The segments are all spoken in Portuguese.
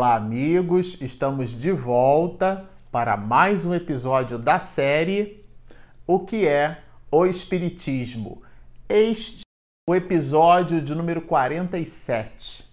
Olá, amigos! Estamos de volta para mais um episódio da série O que é o Espiritismo? Este é o episódio de número 47.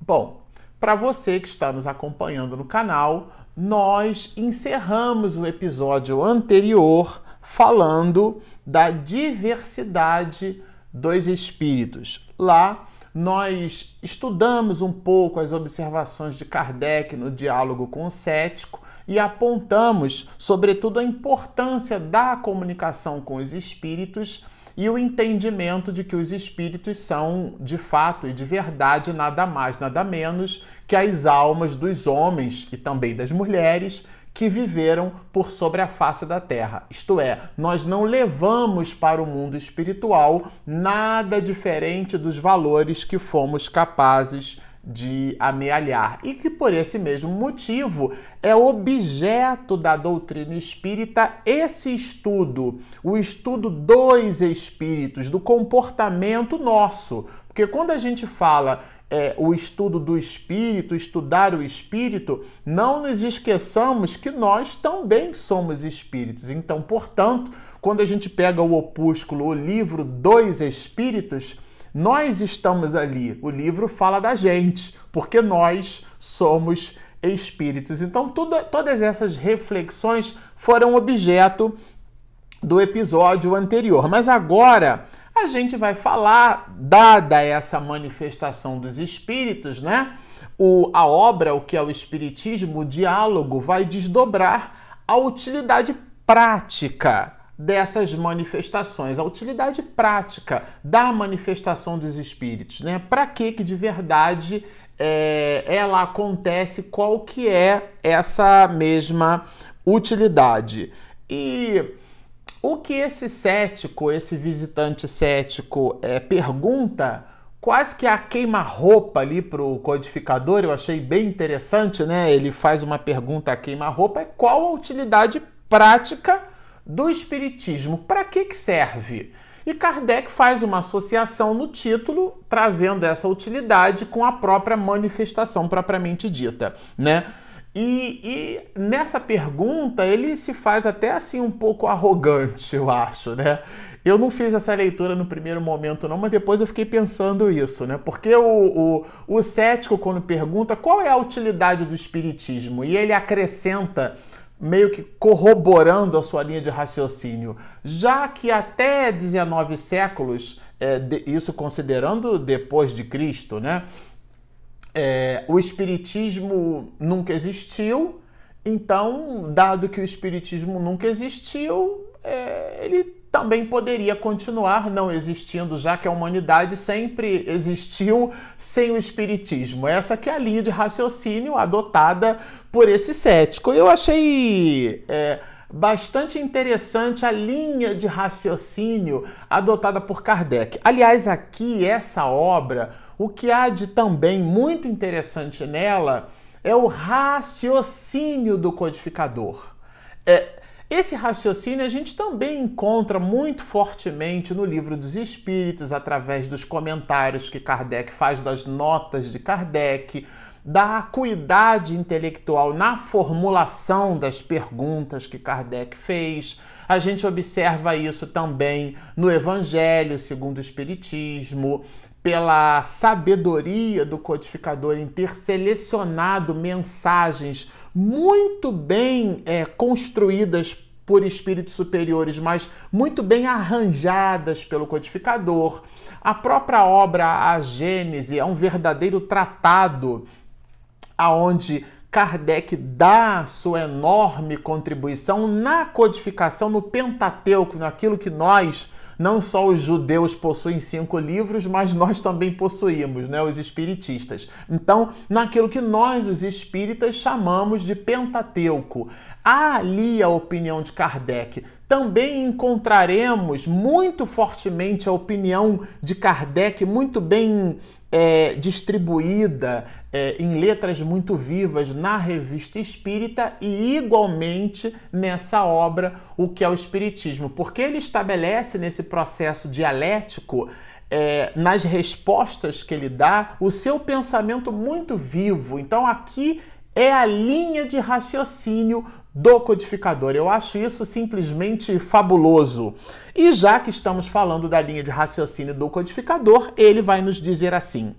Bom, para você que está nos acompanhando no canal, nós encerramos o episódio anterior falando da diversidade dos espíritos. Lá nós estudamos um pouco as observações de Kardec no diálogo com o cético e apontamos, sobretudo, a importância da comunicação com os espíritos e o entendimento de que os espíritos são, de fato e de verdade, nada mais, nada menos que as almas dos homens e também das mulheres que viveram por sobre a face da terra. Isto é, nós não levamos para o mundo espiritual nada diferente dos valores que fomos capazes de amealhar e que por esse mesmo motivo é objeto da doutrina espírita esse estudo, o estudo dos espíritos, do comportamento nosso. Porque quando a gente fala é, o estudo do espírito, estudar o espírito, não nos esqueçamos que nós também somos espíritos. Então, portanto, quando a gente pega o opúsculo, o livro dos espíritos, nós estamos ali. O livro fala da gente, porque nós somos espíritos. Então, tudo, todas essas reflexões foram objeto do episódio anterior. Mas agora a gente vai falar, dada essa manifestação dos espíritos, né? O, a obra, o que é o Espiritismo, o diálogo, vai desdobrar a utilidade prática dessas manifestações, a utilidade prática da manifestação dos espíritos, né? Para que que de verdade é, ela acontece, qual que é essa mesma utilidade? E o que esse cético, esse visitante cético, é, pergunta, quase que a queima-roupa ali para o codificador, eu achei bem interessante, né? Ele faz uma pergunta a queima-roupa: é qual a utilidade prática do Espiritismo? Para que, que serve? E Kardec faz uma associação no título, trazendo essa utilidade com a própria manifestação propriamente dita, né? E, e, nessa pergunta ele se faz até assim um pouco arrogante, eu acho, né? Eu não fiz essa leitura no primeiro momento, não, mas depois eu fiquei pensando isso, né? Porque o, o, o cético, quando pergunta qual é a utilidade do espiritismo, e ele acrescenta, meio que corroborando a sua linha de raciocínio, já que até 19 séculos, é, de, isso considerando depois de Cristo, né? É, o Espiritismo nunca existiu, então, dado que o Espiritismo nunca existiu, é, ele também poderia continuar não existindo, já que a humanidade sempre existiu sem o Espiritismo. Essa que é a linha de raciocínio adotada por esse cético. Eu achei. É, bastante interessante a linha de raciocínio adotada por Kardec. Aliás, aqui, essa obra, o que há de também muito interessante nela é o raciocínio do codificador. É, esse raciocínio a gente também encontra muito fortemente no Livro dos Espíritos, através dos comentários que Kardec faz das notas de Kardec, da acuidade intelectual na formulação das perguntas que Kardec fez. A gente observa isso também no Evangelho segundo o Espiritismo, pela sabedoria do codificador em ter selecionado mensagens muito bem é, construídas por espíritos superiores, mas muito bem arranjadas pelo codificador. A própria obra A Gênese é um verdadeiro tratado aonde Kardec dá sua enorme contribuição na codificação, no Pentateuco, naquilo que nós não só os judeus possuem cinco livros, mas nós também possuímos, né, os espiritistas. Então, naquilo que nós, os espíritas, chamamos de Pentateuco. Há ali a opinião de Kardec. Também encontraremos muito fortemente a opinião de Kardec, muito bem é, distribuída é, em letras muito vivas na revista espírita e igualmente nessa obra, o que é o Espiritismo, porque ele estabelece nesse processo dialético é, nas respostas que ele dá, o seu pensamento muito vivo. Então aqui é a linha de raciocínio do codificador. Eu acho isso simplesmente fabuloso. E já que estamos falando da linha de raciocínio do codificador, ele vai nos dizer assim: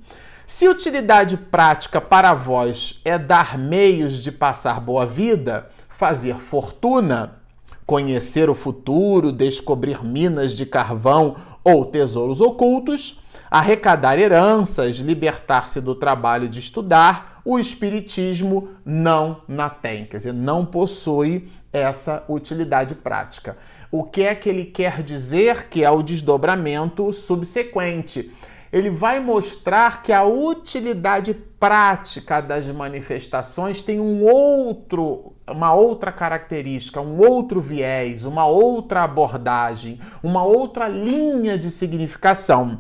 se utilidade prática para vós é dar meios de passar boa vida, fazer fortuna, conhecer o futuro, descobrir minas de carvão ou tesouros ocultos, arrecadar heranças, libertar-se do trabalho de estudar, o Espiritismo não na tem, quer dizer, não possui essa utilidade prática. O que é que ele quer dizer que é o desdobramento subsequente? Ele vai mostrar que a utilidade prática das manifestações tem um outro, uma outra característica, um outro viés, uma outra abordagem, uma outra linha de significação.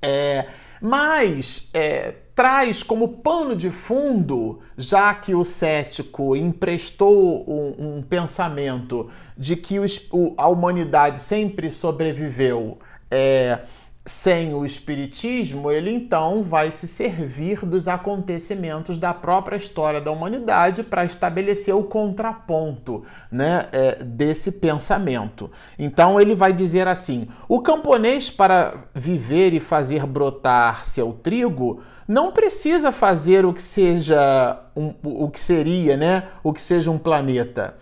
É, mas é, traz como pano de fundo, já que o cético emprestou um, um pensamento de que o, a humanidade sempre sobreviveu. É, sem o Espiritismo, ele então vai se servir dos acontecimentos da própria história da humanidade para estabelecer o contraponto né, é, desse pensamento. Então ele vai dizer assim: o camponês, para viver e fazer brotar seu trigo, não precisa fazer o que seja um, o que seria, né, o que seja um planeta,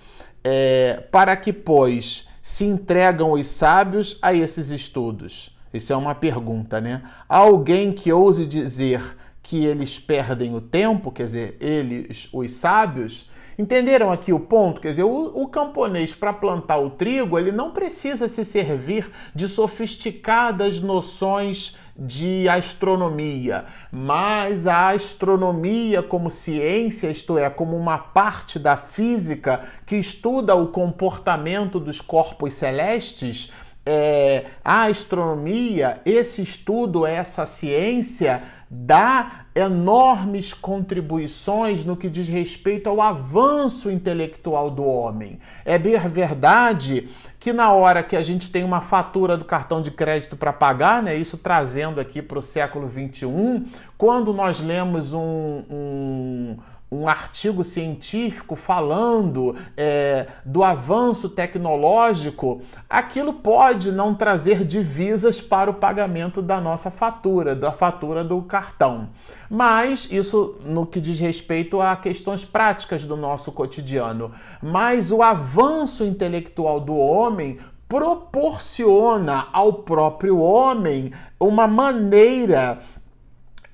é, para que pois se entregam os sábios a esses estudos. Isso é uma pergunta, né? Alguém que ouse dizer que eles perdem o tempo, quer dizer, eles, os sábios, entenderam aqui o ponto? Quer dizer, o, o camponês, para plantar o trigo, ele não precisa se servir de sofisticadas noções de astronomia, mas a astronomia como ciência, isto é, como uma parte da física que estuda o comportamento dos corpos celestes, é, a astronomia, esse estudo, essa ciência, dá enormes contribuições no que diz respeito ao avanço intelectual do homem. É verdade que na hora que a gente tem uma fatura do cartão de crédito para pagar, né, isso trazendo aqui para o século 21, quando nós lemos um, um um artigo científico falando é, do avanço tecnológico, aquilo pode não trazer divisas para o pagamento da nossa fatura, da fatura do cartão. Mas isso no que diz respeito a questões práticas do nosso cotidiano. Mas o avanço intelectual do homem proporciona ao próprio homem uma maneira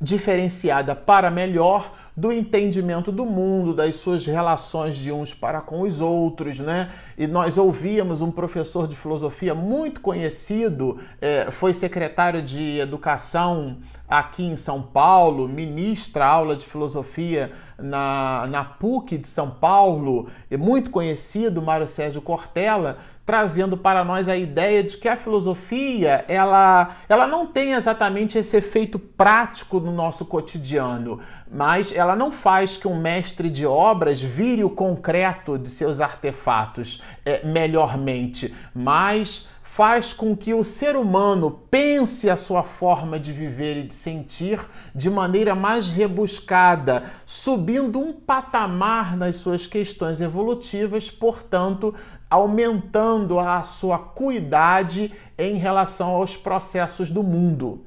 diferenciada para melhor do entendimento do mundo, das suas relações de uns para com os outros, né? E nós ouvíamos um professor de filosofia muito conhecido, é, foi secretário de educação aqui em São Paulo, ministra aula de filosofia na, na PUC de São Paulo, muito conhecido, Mário Sérgio Cortella, trazendo para nós a ideia de que a filosofia ela, ela não tem exatamente esse efeito prático no nosso cotidiano, mas ela não faz que um mestre de obras vire o concreto de seus artefatos é, melhormente, mas faz com que o ser humano pense a sua forma de viver e de sentir de maneira mais rebuscada, subindo um patamar nas suas questões evolutivas, portanto, aumentando a sua cuidade em relação aos processos do mundo.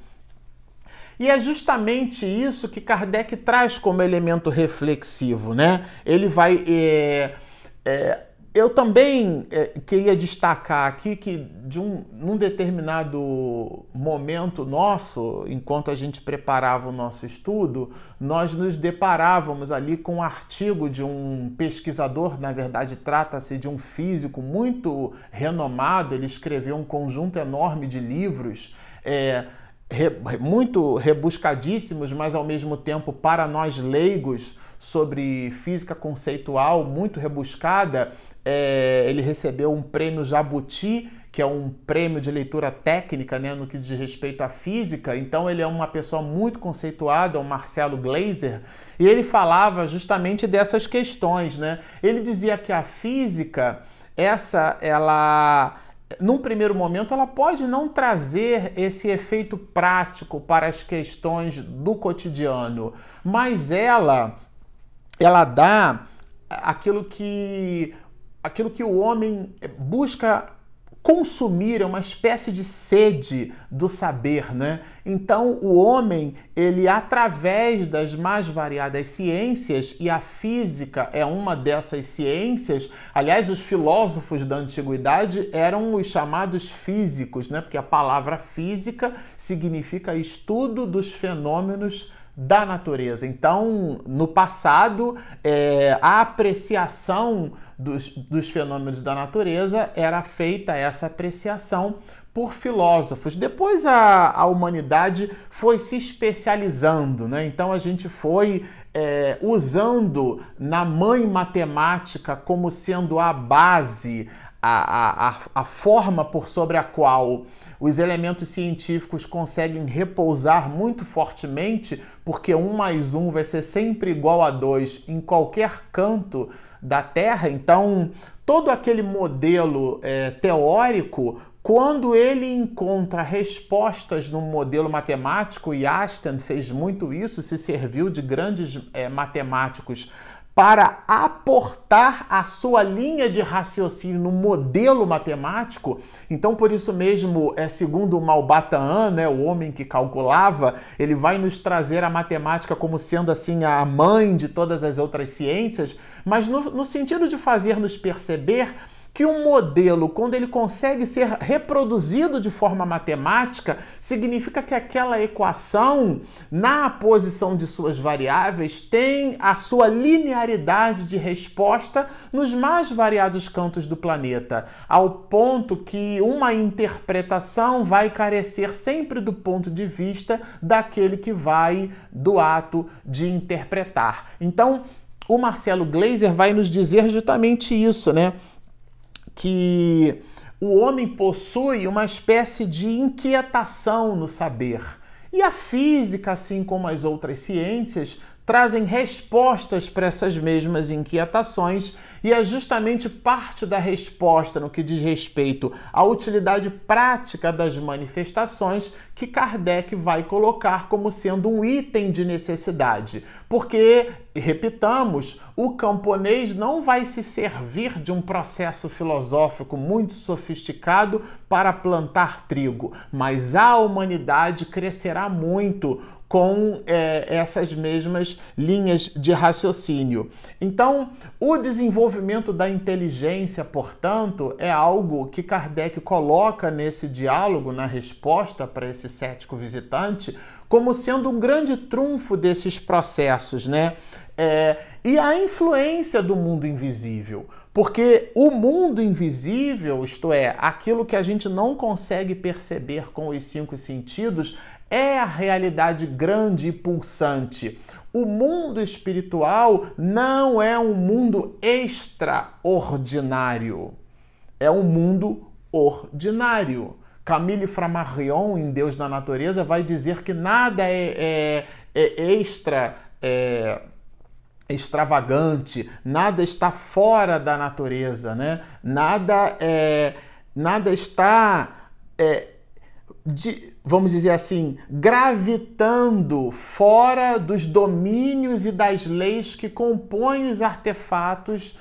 E é justamente isso que Kardec traz como elemento reflexivo, né? Ele vai é, é, eu também é, queria destacar aqui que de um, num determinado momento nosso, enquanto a gente preparava o nosso estudo, nós nos deparávamos ali com um artigo de um pesquisador, na verdade trata-se de um físico muito renomado, ele escreveu um conjunto enorme de livros. É, re, muito rebuscadíssimos, mas ao mesmo tempo para nós leigos sobre física conceitual muito rebuscada, é, ele recebeu um prêmio Jabuti, que é um prêmio de leitura técnica né, no que diz respeito à física. Então ele é uma pessoa muito conceituada, o Marcelo Glazer, e ele falava justamente dessas questões. Né? Ele dizia que a física, essa, ela num primeiro momento, ela pode não trazer esse efeito prático para as questões do cotidiano, mas ela ela dá aquilo que aquilo que o homem busca consumir, é uma espécie de sede do saber, né? Então, o homem, ele através das mais variadas ciências, e a física é uma dessas ciências, aliás, os filósofos da antiguidade eram os chamados físicos, né? Porque a palavra física significa estudo dos fenômenos da natureza. Então, no passado, é, a apreciação dos, dos fenômenos da natureza era feita essa apreciação por filósofos. Depois a, a humanidade foi se especializando, né? Então a gente foi é, usando na mãe matemática como sendo a base, a, a, a forma por sobre a qual os elementos científicos conseguem repousar muito fortemente, porque um mais um vai ser sempre igual a dois em qualquer canto da Terra. Então, todo aquele modelo é, teórico, quando ele encontra respostas no modelo matemático, e Einstein fez muito isso, se serviu de grandes é, matemáticos para aportar a sua linha de raciocínio no modelo matemático. Então, por isso mesmo, é segundo Malbataan, né, o homem que calculava, ele vai nos trazer a matemática como sendo assim a mãe de todas as outras ciências, mas no, no sentido de fazer nos perceber que um modelo, quando ele consegue ser reproduzido de forma matemática, significa que aquela equação, na posição de suas variáveis, tem a sua linearidade de resposta nos mais variados cantos do planeta, ao ponto que uma interpretação vai carecer sempre do ponto de vista daquele que vai do ato de interpretar. Então, o Marcelo Gleiser vai nos dizer justamente isso, né? Que o homem possui uma espécie de inquietação no saber. E a física, assim como as outras ciências, trazem respostas para essas mesmas inquietações e é justamente parte da resposta no que diz respeito à utilidade prática das manifestações que Kardec vai colocar como sendo um item de necessidade. Porque, repitamos, o camponês não vai se servir de um processo filosófico muito sofisticado para plantar trigo, mas a humanidade crescerá muito com é, essas mesmas linhas de raciocínio. Então, o desenvolvimento da inteligência, portanto, é algo que Kardec coloca nesse diálogo, na resposta para esse cético visitante, como sendo um grande trunfo desses processos, né? É, e a influência do mundo invisível. Porque o mundo invisível, isto é, aquilo que a gente não consegue perceber com os cinco sentidos, é a realidade grande e pulsante. O mundo espiritual não é um mundo extraordinário, é um mundo ordinário. Camille Flammarion, em Deus na Natureza, vai dizer que nada é, é, é extra. É, extravagante, nada está fora da natureza, né? Nada é, nada está é, de, vamos dizer assim, gravitando fora dos domínios e das leis que compõem os artefatos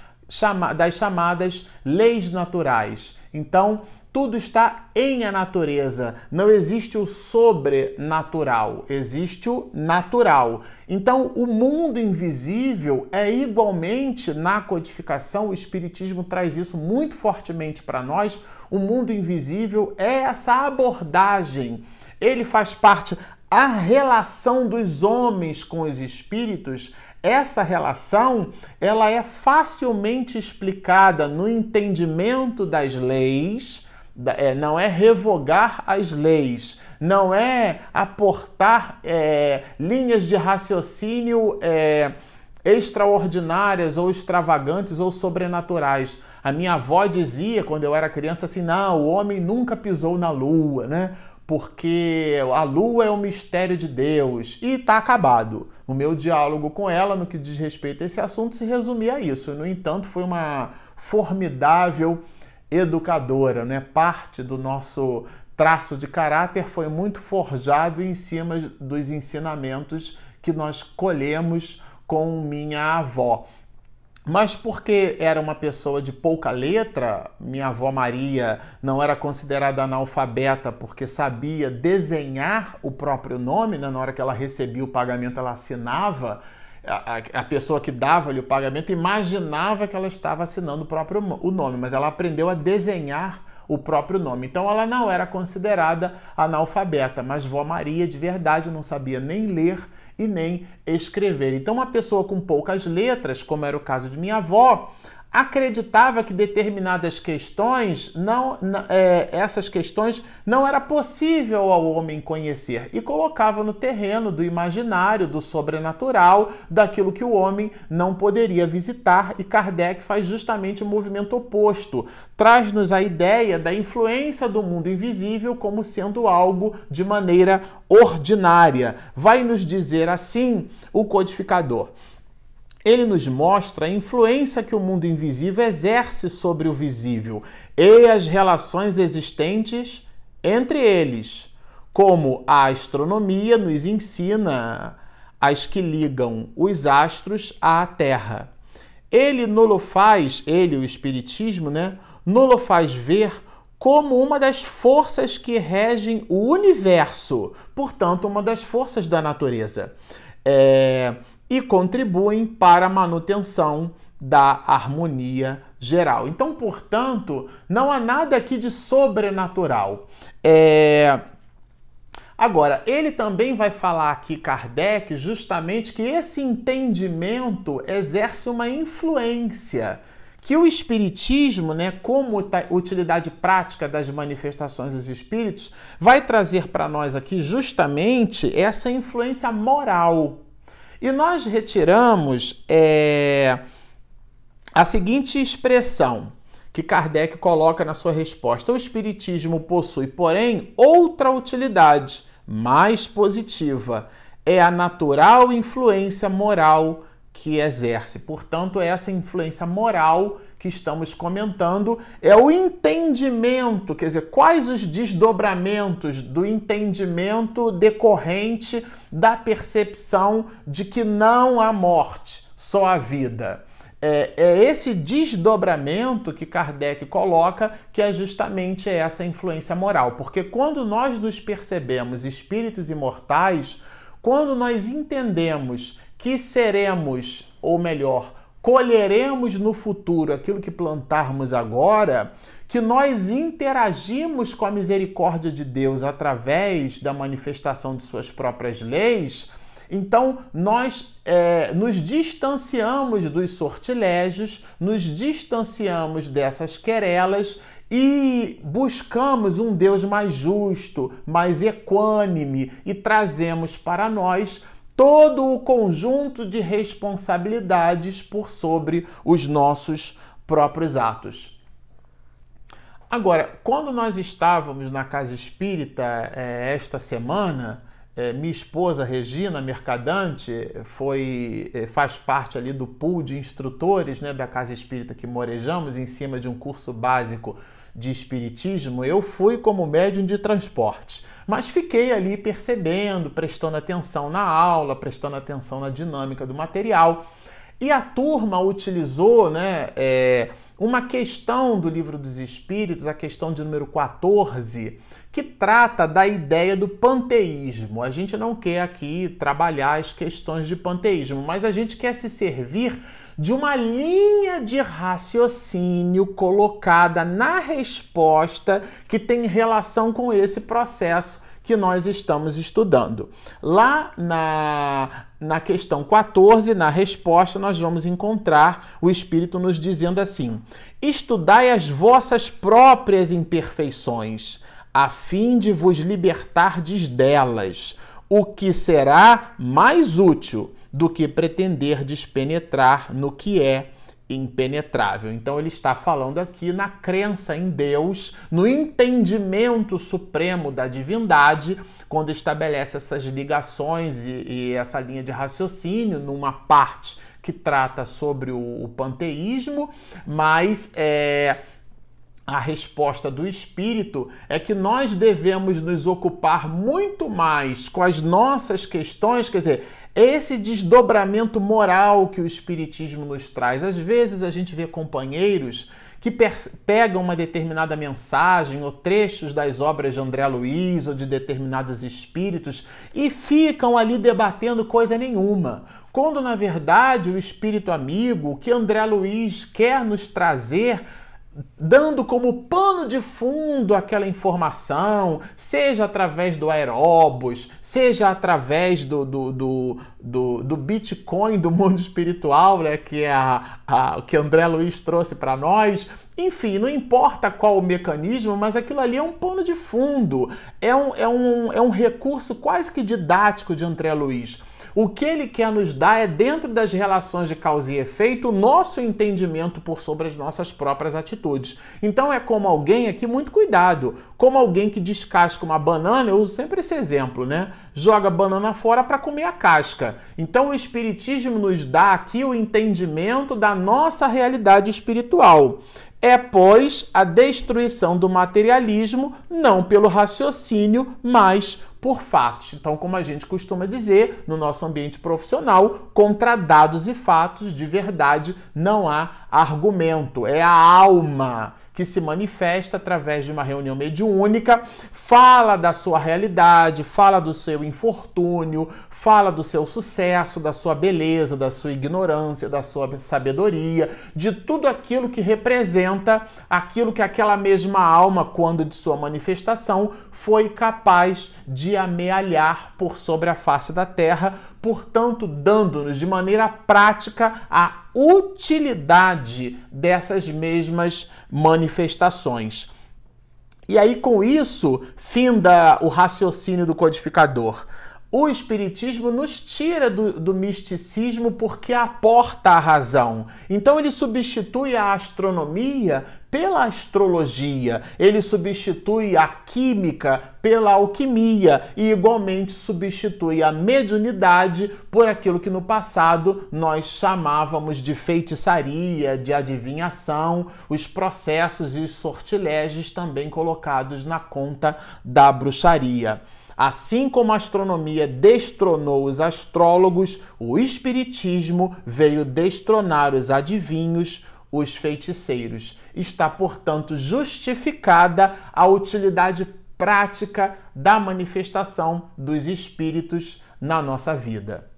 das chamadas leis naturais. Então, tudo está em a natureza. Não existe o sobrenatural, existe o natural. Então, o mundo invisível é igualmente na codificação, o Espiritismo traz isso muito fortemente para nós. O mundo invisível é essa abordagem. Ele faz parte a relação dos homens com os espíritos essa relação ela é facilmente explicada no entendimento das leis é, não é revogar as leis, não é aportar é, linhas de raciocínio é, extraordinárias ou extravagantes ou sobrenaturais. A minha avó dizia quando eu era criança assim: não, o homem nunca pisou na lua, né? Porque a lua é o mistério de Deus e está acabado. O meu diálogo com ela, no que diz respeito a esse assunto, se resumia a isso. No entanto, foi uma formidável educadora, né? Parte do nosso traço de caráter foi muito forjado em cima dos ensinamentos que nós colhemos com minha avó. Mas porque era uma pessoa de pouca letra, minha avó Maria não era considerada analfabeta porque sabia desenhar o próprio nome, né? na hora que ela recebia o pagamento, ela assinava. A, a pessoa que dava-lhe o pagamento imaginava que ela estava assinando o próprio o nome, mas ela aprendeu a desenhar o próprio nome. Então ela não era considerada analfabeta, mas vó Maria de verdade não sabia nem ler e nem escrever. Então, uma pessoa com poucas letras, como era o caso de minha avó, acreditava que determinadas questões não, é, essas questões não era possível ao homem conhecer e colocava no terreno do imaginário, do sobrenatural, daquilo que o homem não poderia visitar e Kardec faz justamente o movimento oposto, traz-nos a ideia da influência do mundo invisível como sendo algo de maneira ordinária. Vai nos dizer assim o codificador ele nos mostra a influência que o mundo invisível exerce sobre o visível e as relações existentes entre eles, como a astronomia nos ensina as que ligam os astros à Terra. Ele nulo faz, ele, o Espiritismo, né, nulo faz ver como uma das forças que regem o universo, portanto, uma das forças da natureza. É, e contribuem para a manutenção da harmonia geral. Então, portanto, não há nada aqui de sobrenatural. É... Agora, ele também vai falar aqui, Kardec, justamente que esse entendimento exerce uma influência. Que o Espiritismo, né, como utilidade prática das manifestações dos espíritos, vai trazer para nós aqui justamente essa influência moral e nós retiramos é, a seguinte expressão que Kardec coloca na sua resposta: o Espiritismo possui, porém, outra utilidade mais positiva. É a natural influência moral que exerce. Portanto, essa influência moral que estamos comentando é o entendimento, quer dizer, quais os desdobramentos do entendimento decorrente da percepção de que não há morte, só a vida. É, é, esse desdobramento que Kardec coloca que é justamente essa influência moral. Porque quando nós nos percebemos espíritos imortais, quando nós entendemos que seremos, ou melhor, colheremos no futuro aquilo que plantarmos agora, que nós interagimos com a misericórdia de Deus através da manifestação de suas próprias leis, então nós é, nos distanciamos dos sortilégios, nos distanciamos dessas querelas e buscamos um Deus mais justo, mais equânime e trazemos para nós todo o conjunto de responsabilidades por sobre os nossos próprios atos. Agora, quando nós estávamos na casa espírita é, esta semana, é, minha esposa Regina Mercadante foi é, faz parte ali do pool de instrutores né, da casa espírita que morejamos em cima de um curso básico de espiritismo, eu fui como médium de transporte, mas fiquei ali percebendo, prestando atenção na aula, prestando atenção na dinâmica do material. E a turma utilizou né, é, uma questão do livro dos Espíritos, a questão de número 14, que trata da ideia do panteísmo. A gente não quer aqui trabalhar as questões de panteísmo, mas a gente quer se servir de uma linha de raciocínio colocada na resposta que tem relação com esse processo que nós estamos estudando. Lá na, na questão 14, na resposta, nós vamos encontrar o Espírito nos dizendo assim: Estudai as vossas próprias imperfeições, a fim de vos libertardes delas, o que será mais útil do que pretenderdes penetrar no que é impenetrável. Então ele está falando aqui na crença em Deus, no entendimento supremo da divindade, quando estabelece essas ligações e, e essa linha de raciocínio numa parte que trata sobre o, o panteísmo, mas é, a resposta do Espírito é que nós devemos nos ocupar muito mais com as nossas questões, quer dizer, esse desdobramento moral que o Espiritismo nos traz. Às vezes a gente vê companheiros que pegam uma determinada mensagem ou trechos das obras de André Luiz ou de determinados espíritos e ficam ali debatendo coisa nenhuma. Quando na verdade o espírito amigo, o que André Luiz quer nos trazer, dando como pano de fundo aquela informação, seja através do aeróbus, seja através do, do, do, do, do Bitcoin do mundo espiritual, né, que é a, a, que André Luiz trouxe para nós. Enfim, não importa qual o mecanismo, mas aquilo ali é um pano de fundo, é um, é um, é um recurso quase que didático de André Luiz. O que ele quer nos dar é, dentro das relações de causa e efeito, o nosso entendimento por sobre as nossas próprias atitudes. Então é como alguém aqui, muito cuidado, como alguém que descasca uma banana, eu uso sempre esse exemplo, né? Joga a banana fora para comer a casca. Então o Espiritismo nos dá aqui o entendimento da nossa realidade espiritual. É, pois, a destruição do materialismo não pelo raciocínio, mas por fatos. Então, como a gente costuma dizer no nosso ambiente profissional, contra dados e fatos de verdade não há argumento. É a alma que se manifesta através de uma reunião mediúnica, fala da sua realidade, fala do seu infortúnio, fala do seu sucesso, da sua beleza, da sua ignorância, da sua sabedoria, de tudo aquilo que representa aquilo que aquela mesma alma, quando de sua manifestação, foi capaz de amealhar por sobre a face da terra, portanto, dando-nos de maneira prática a utilidade dessas mesmas manifestações. E aí, com isso, finda o raciocínio do codificador o Espiritismo nos tira do, do, misticismo porque aporta a razão. Então ele substitui a astronomia pela astrologia, ele substitui a química pela alquimia e igualmente substitui a mediunidade por aquilo que no passado nós chamávamos de feitiçaria, de adivinhação, os processos e os sortilégios também colocados na conta da bruxaria. Assim como a astronomia destronou os astrólogos, o espiritismo veio destronar os adivinhos, os feiticeiros. Está, portanto, justificada a utilidade prática da manifestação dos espíritos na nossa vida.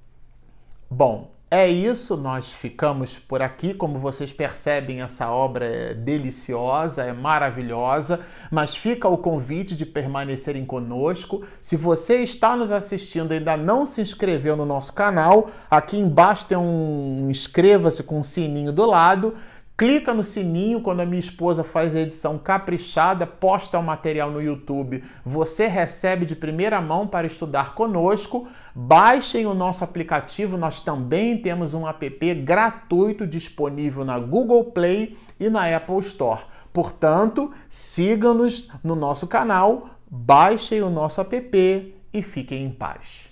Bom, é isso, nós ficamos por aqui. Como vocês percebem, essa obra é deliciosa, é maravilhosa, mas fica o convite de permanecerem conosco. Se você está nos assistindo e ainda não se inscreveu no nosso canal, aqui embaixo tem um inscreva-se com um sininho do lado clica no sininho quando a minha esposa faz a edição caprichada, posta o material no YouTube. Você recebe de primeira mão para estudar conosco. Baixem o nosso aplicativo, nós também temos um app gratuito disponível na Google Play e na Apple Store. Portanto, sigam-nos no nosso canal, baixem o nosso app e fiquem em paz.